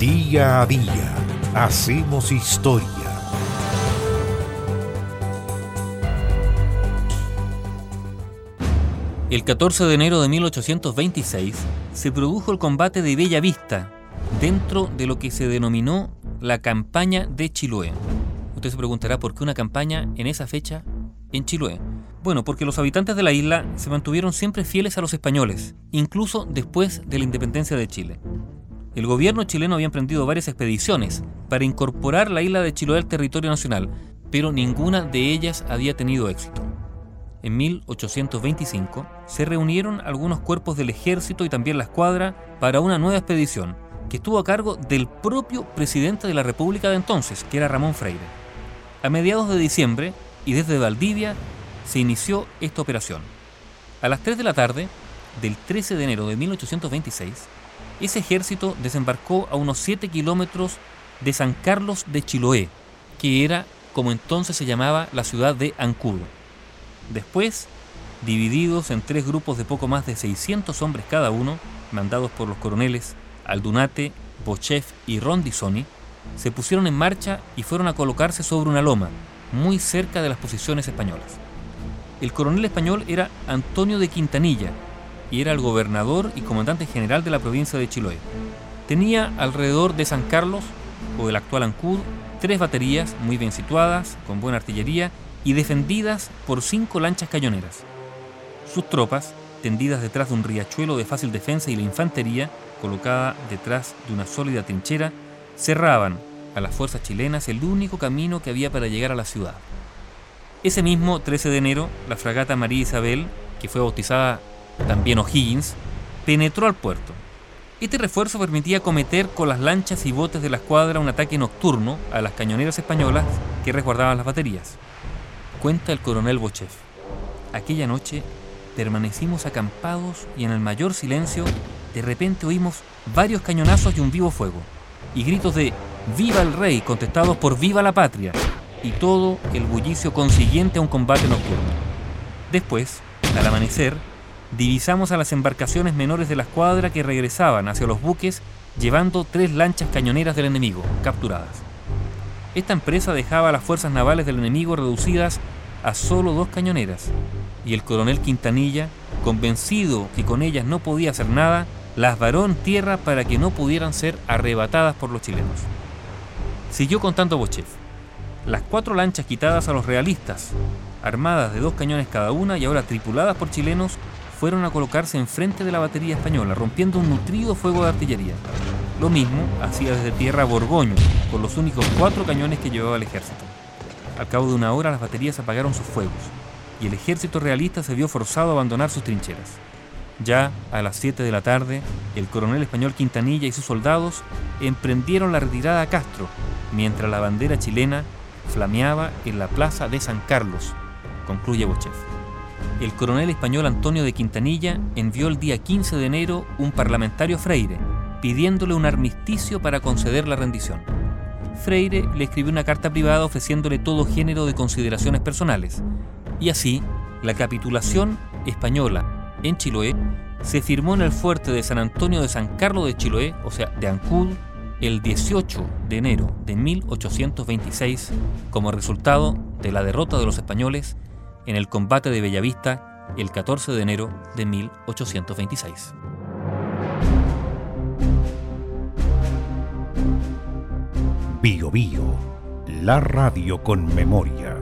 Día a día hacemos historia. El 14 de enero de 1826 se produjo el combate de Bella Vista dentro de lo que se denominó la campaña de Chiloé. Usted se preguntará por qué una campaña en esa fecha en Chiloé. Bueno, porque los habitantes de la isla se mantuvieron siempre fieles a los españoles, incluso después de la independencia de Chile. El gobierno chileno había emprendido varias expediciones para incorporar la isla de Chiloé al territorio nacional, pero ninguna de ellas había tenido éxito. En 1825 se reunieron algunos cuerpos del ejército y también la escuadra para una nueva expedición, que estuvo a cargo del propio presidente de la República de entonces, que era Ramón Freire. A mediados de diciembre, y desde Valdivia, se inició esta operación. A las 3 de la tarde del 13 de enero de 1826, ese ejército desembarcó a unos 7 kilómetros de San Carlos de Chiloé, que era como entonces se llamaba la ciudad de Ancud. Después, divididos en tres grupos de poco más de 600 hombres cada uno, mandados por los coroneles Aldunate, Bochef y Rondisoni, se pusieron en marcha y fueron a colocarse sobre una loma, muy cerca de las posiciones españolas. El coronel español era Antonio de Quintanilla y era el gobernador y comandante general de la provincia de Chiloé. Tenía alrededor de San Carlos, o el actual Ancud, tres baterías muy bien situadas, con buena artillería y defendidas por cinco lanchas cañoneras. Sus tropas, tendidas detrás de un riachuelo de fácil defensa y la infantería, colocada detrás de una sólida trinchera, cerraban a las fuerzas chilenas el único camino que había para llegar a la ciudad. Ese mismo 13 de enero, la fragata María Isabel, que fue bautizada también O'Higgins, penetró al puerto. Este refuerzo permitía cometer con las lanchas y botes de la escuadra un ataque nocturno a las cañoneras españolas que resguardaban las baterías. Cuenta el coronel Bochef. Aquella noche permanecimos acampados y en el mayor silencio de repente oímos varios cañonazos y un vivo fuego, y gritos de ¡Viva el rey! contestados por ¡Viva la patria! y todo el bullicio consiguiente a un combate nocturno. Después, al amanecer, divisamos a las embarcaciones menores de la escuadra que regresaban hacia los buques llevando tres lanchas cañoneras del enemigo, capturadas. Esta empresa dejaba a las fuerzas navales del enemigo reducidas a solo dos cañoneras, y el coronel Quintanilla, convencido que con ellas no podía hacer nada, las varó en tierra para que no pudieran ser arrebatadas por los chilenos. Siguió contando Bochef. Las cuatro lanchas quitadas a los realistas, armadas de dos cañones cada una y ahora tripuladas por chilenos, fueron a colocarse enfrente de la batería española, rompiendo un nutrido fuego de artillería. Lo mismo hacía desde tierra Borgoño, con los únicos cuatro cañones que llevaba el ejército. Al cabo de una hora las baterías apagaron sus fuegos y el ejército realista se vio forzado a abandonar sus trincheras. Ya a las 7 de la tarde, el coronel español Quintanilla y sus soldados emprendieron la retirada a Castro, mientras la bandera chilena flameaba en la plaza de San Carlos, concluye Bochef. El coronel español Antonio de Quintanilla envió el día 15 de enero un parlamentario Freire, pidiéndole un armisticio para conceder la rendición. Freire le escribió una carta privada ofreciéndole todo género de consideraciones personales, y así la capitulación española en Chiloé, se firmó en el fuerte de San Antonio de San Carlos de Chiloé, o sea, de Ancud, el 18 de enero de 1826 como resultado de la derrota de los españoles en el combate de Bellavista el 14 de enero de 1826. Bio Bio, la radio con memoria.